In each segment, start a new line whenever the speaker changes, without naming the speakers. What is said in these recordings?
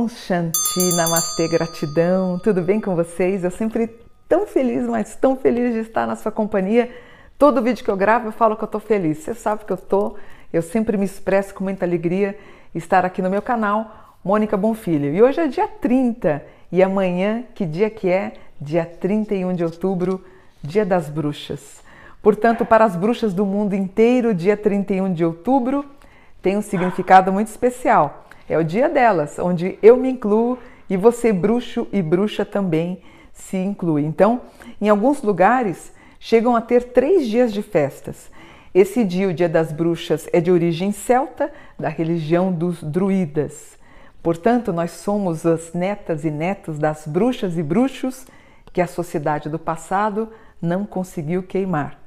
Om Shanti, Namastê, gratidão, tudo bem com vocês? Eu sempre tão feliz, mas tão feliz de estar na sua companhia. Todo vídeo que eu gravo eu falo que eu tô feliz. Você sabe que eu tô, eu sempre me expresso com muita alegria estar aqui no meu canal, Mônica Bonfilho. E hoje é dia 30 e amanhã, que dia que é? Dia 31 de outubro, dia das bruxas. Portanto, para as bruxas do mundo inteiro, dia 31 de outubro tem um significado muito especial é o dia delas, onde eu me incluo e você, bruxo e bruxa, também se inclui. Então, em alguns lugares, chegam a ter três dias de festas. Esse dia, o Dia das Bruxas, é de origem celta, da religião dos druidas. Portanto, nós somos as netas e netos das bruxas e bruxos que a sociedade do passado não conseguiu queimar.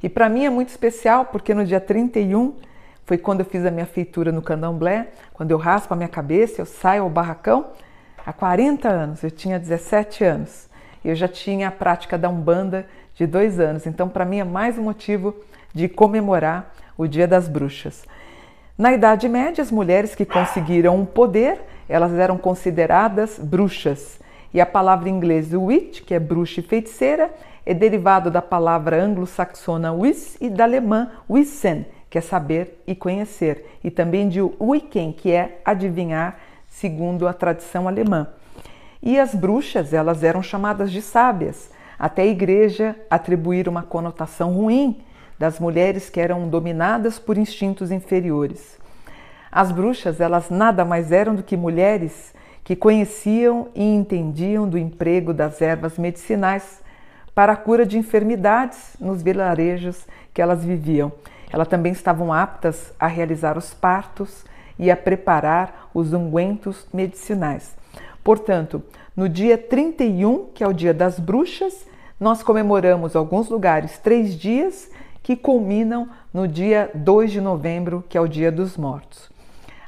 E para mim é muito especial porque no dia 31 foi quando eu fiz a minha feitura no candomblé, quando eu raspo a minha cabeça, eu saio ao barracão. Há 40 anos, eu tinha 17 anos. Eu já tinha a prática da Umbanda de dois anos. Então, para mim, é mais um motivo de comemorar o Dia das Bruxas. Na Idade Média, as mulheres que conseguiram um poder, elas eram consideradas bruxas. E a palavra em inglês witch, que é bruxa e feiticeira, é derivado da palavra anglo-saxona wis e da alemã wissen, que é saber e conhecer, e também de Wiken, que é adivinhar, segundo a tradição alemã. E as bruxas, elas eram chamadas de sábias, até a igreja atribuir uma conotação ruim das mulheres que eram dominadas por instintos inferiores. As bruxas, elas nada mais eram do que mulheres que conheciam e entendiam do emprego das ervas medicinais para a cura de enfermidades nos vilarejos que elas viviam elas também estavam aptas a realizar os partos e a preparar os ungüentos medicinais. Portanto, no dia 31, que é o dia das bruxas, nós comemoramos alguns lugares três dias que culminam no dia 2 de novembro, que é o dia dos mortos.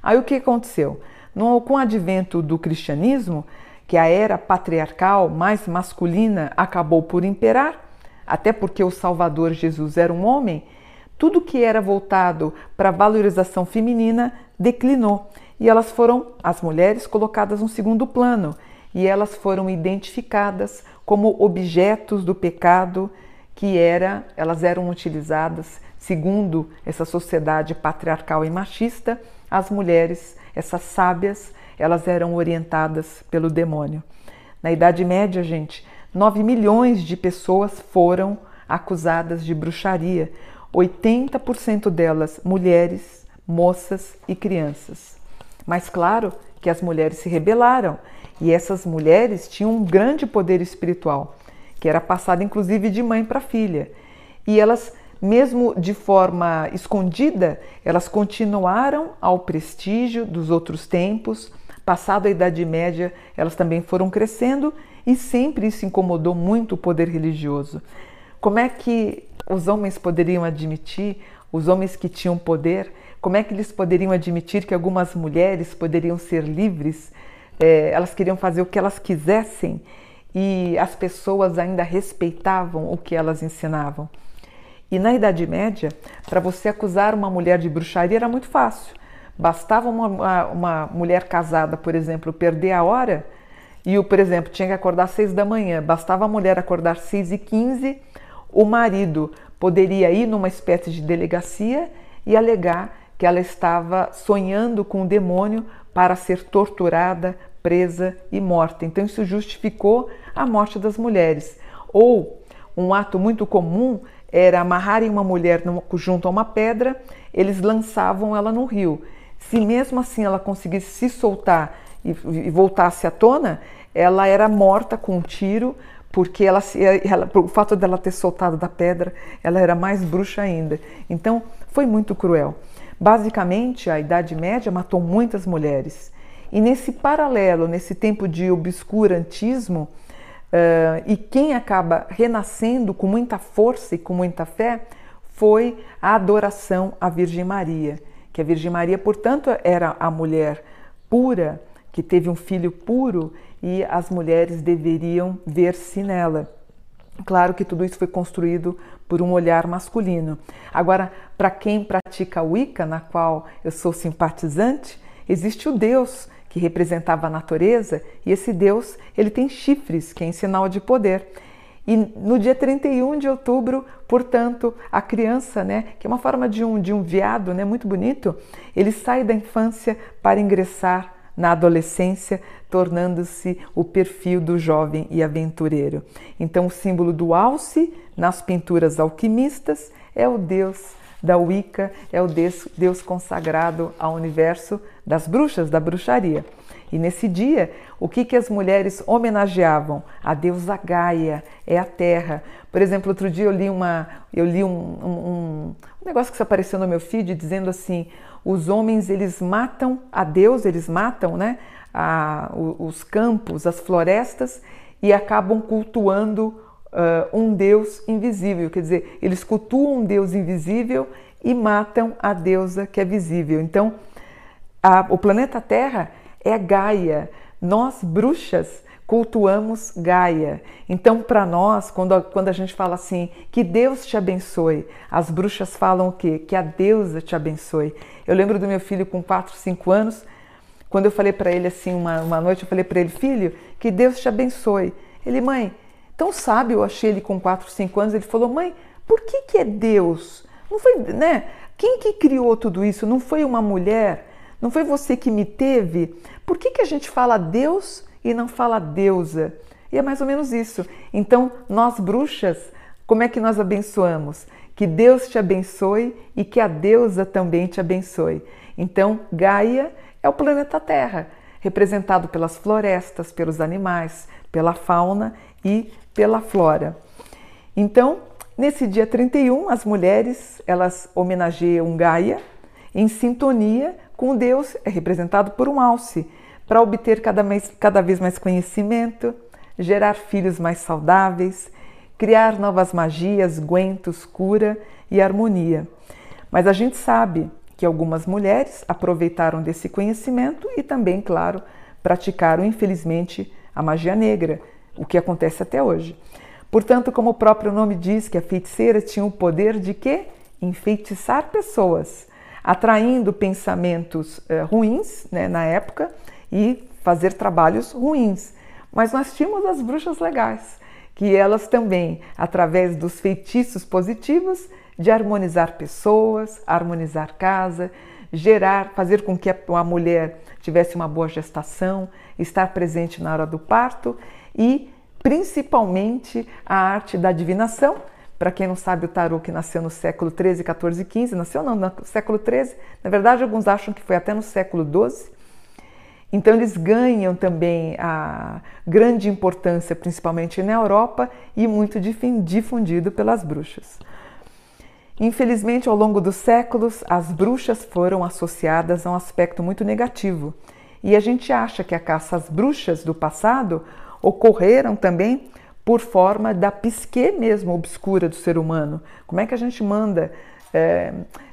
Aí o que aconteceu? No, com o advento do cristianismo, que a era patriarcal mais masculina acabou por imperar, até porque o Salvador Jesus era um homem, tudo que era voltado para a valorização feminina declinou. E elas foram, as mulheres, colocadas no segundo plano. E elas foram identificadas como objetos do pecado que era, elas eram utilizadas segundo essa sociedade patriarcal e machista, as mulheres, essas sábias, elas eram orientadas pelo demônio. Na Idade Média, gente, 9 milhões de pessoas foram acusadas de bruxaria, 80% delas mulheres, moças e crianças. Mas claro que as mulheres se rebelaram e essas mulheres tinham um grande poder espiritual, que era passado inclusive de mãe para filha. E elas, mesmo de forma escondida, elas continuaram ao prestígio dos outros tempos. Passado a Idade Média, elas também foram crescendo e sempre isso incomodou muito o poder religioso. Como é que os homens poderiam admitir, os homens que tinham poder, como é que eles poderiam admitir que algumas mulheres poderiam ser livres? É, elas queriam fazer o que elas quisessem e as pessoas ainda respeitavam o que elas ensinavam. E na Idade Média, para você acusar uma mulher de bruxaria era muito fácil. Bastava uma, uma, mulher casada, por exemplo, perder a hora e, o, por exemplo, tinha que acordar às seis da manhã. Bastava a mulher acordar às seis e quinze o marido poderia ir numa espécie de delegacia e alegar que ela estava sonhando com o demônio para ser torturada, presa e morta. Então isso justificou a morte das mulheres. Ou um ato muito comum era amarrarem uma mulher junto a uma pedra, eles lançavam ela no rio. Se mesmo assim ela conseguisse se soltar e, voltasse à tona, ela era morta com um tiro, porque ela, ela, o fato dela ter soltado da pedra, ela era mais bruxa ainda. Então, foi muito cruel. Basicamente, a Idade Média matou muitas mulheres. E nesse paralelo, nesse tempo de obscurantismo, uh, e quem acaba renascendo com muita força e com muita fé foi a adoração à Virgem Maria. Que a Virgem Maria, portanto, era a mulher pura, que teve um filho puro e as mulheres deveriam ver-se nela. Claro que tudo isso foi construído por um olhar masculino. Agora, para quem pratica a Wicca, na qual eu sou simpatizante, existe o Deus que representava a natureza, e esse Deus, ele tem chifres, que é em sinal de poder. E no dia 31 de outubro, portanto, a criança, né, que é uma forma de um, de um viado, né, muito bonito, ele sai da infância para ingressar na adolescência, tornando-se o perfil do jovem e aventureiro. Então, o símbolo do alce nas pinturas alquimistas é o Deus da Wicca, é o Deus, consagrado ao universo das bruxas, da bruxaria. E nesse dia, o que, que as mulheres homenageavam? A deusa Gaia, é a terra. Por exemplo, outro dia eu li, uma, eu li um, um, um negócio que apareceu no meu feed dizendo assim: os homens eles matam a Deus, eles matam né, a, os campos, as florestas e acabam cultuando uh, um Deus invisível. Quer dizer, eles cultuam um Deus invisível e matam a deusa que é visível. Então, a, o planeta Terra é Gaia. Nós, bruxas, cultuamos Gaia. Então, para nós, quando a, quando a gente fala assim, que Deus te abençoe, as bruxas falam o quê? Que a deusa te abençoe. Eu lembro do meu filho com 4, 5 anos, quando eu falei para ele assim, uma, uma noite, eu falei para ele, filho, que Deus te abençoe. Ele, mãe, tão sábio, eu achei ele com 4, 5 anos, ele falou, mãe, por que, que é Deus? Não foi, né? Quem que criou tudo isso? Não foi uma mulher? Não foi você que me teve? Por que, que a gente fala Deus e não fala deusa? E é mais ou menos isso. Então, nós bruxas, como é que nós abençoamos? Que Deus te abençoe e que a deusa também te abençoe. Então, Gaia é o planeta Terra, representado pelas florestas, pelos animais, pela fauna e pela flora. Então, nesse dia 31, as mulheres, elas homenageiam Gaia em sintonia com Deus é representado por um alce, para obter cada, mais, cada vez mais conhecimento, gerar filhos mais saudáveis, criar novas magias, guentos, cura e harmonia. Mas a gente sabe que algumas mulheres aproveitaram desse conhecimento e também, claro, praticaram, infelizmente, a magia negra, o que acontece até hoje. Portanto, como o próprio nome diz, que a feiticeira tinha o poder de quê? Enfeitiçar pessoas atraindo pensamentos eh, ruins né, na época e fazer trabalhos ruins. Mas nós tínhamos as bruxas legais, que elas também, através dos feitiços positivos, de harmonizar pessoas, harmonizar casa, gerar, fazer com que a mulher tivesse uma boa gestação, estar presente na hora do parto e principalmente a arte da divinação, para quem não sabe, o tarô que nasceu no século 13, 14 e 15, nasceu não, no século 13, na verdade alguns acham que foi até no século 12. Então eles ganham também a grande importância, principalmente na Europa, e muito difundido pelas bruxas. Infelizmente, ao longo dos séculos, as bruxas foram associadas a um aspecto muito negativo. E a gente acha que a caça às bruxas do passado ocorreram também por forma da psique mesmo obscura do ser humano. Como é que a gente manda é,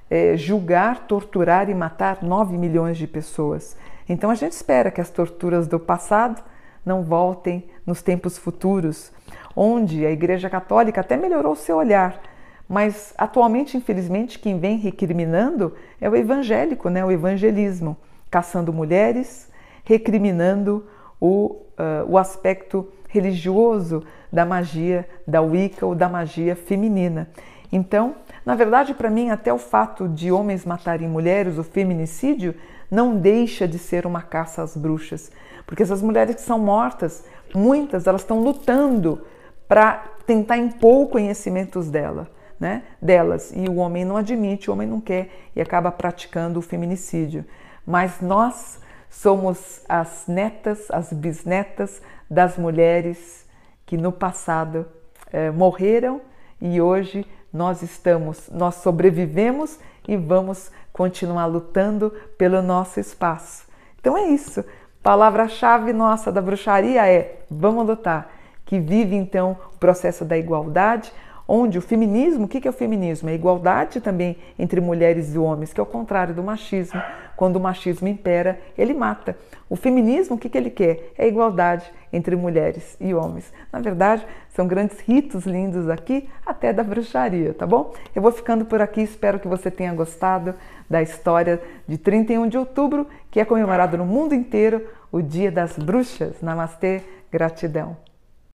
é, julgar, torturar e matar 9 milhões de pessoas? Então a gente espera que as torturas do passado não voltem nos tempos futuros, onde a Igreja Católica até melhorou seu olhar, mas atualmente, infelizmente, quem vem recriminando é o evangélico, né? o evangelismo, caçando mulheres, recriminando o, uh, o aspecto religioso da magia da Wicca ou da magia feminina. Então, na verdade, para mim, até o fato de homens matarem mulheres, o feminicídio, não deixa de ser uma caça às bruxas, porque essas mulheres que são mortas, muitas elas estão lutando para tentar impor conhecimentos dela, né, delas, e o homem não admite, o homem não quer e acaba praticando o feminicídio. Mas nós somos as netas, as bisnetas das mulheres que no passado é, morreram e hoje nós estamos, nós sobrevivemos e vamos continuar lutando pelo nosso espaço. Então é isso. Palavra-chave nossa da bruxaria é vamos lutar, que vive então o processo da igualdade, onde o feminismo, o que é o feminismo? É a igualdade também entre mulheres e homens, que é o contrário do machismo. Quando o machismo impera, ele mata. O feminismo, o que, que ele quer? É igualdade entre mulheres e homens. Na verdade, são grandes ritos lindos aqui, até da bruxaria, tá bom? Eu vou ficando por aqui, espero que você tenha gostado da história de 31 de outubro, que é comemorado no mundo inteiro o Dia das Bruxas. Namastê, gratidão.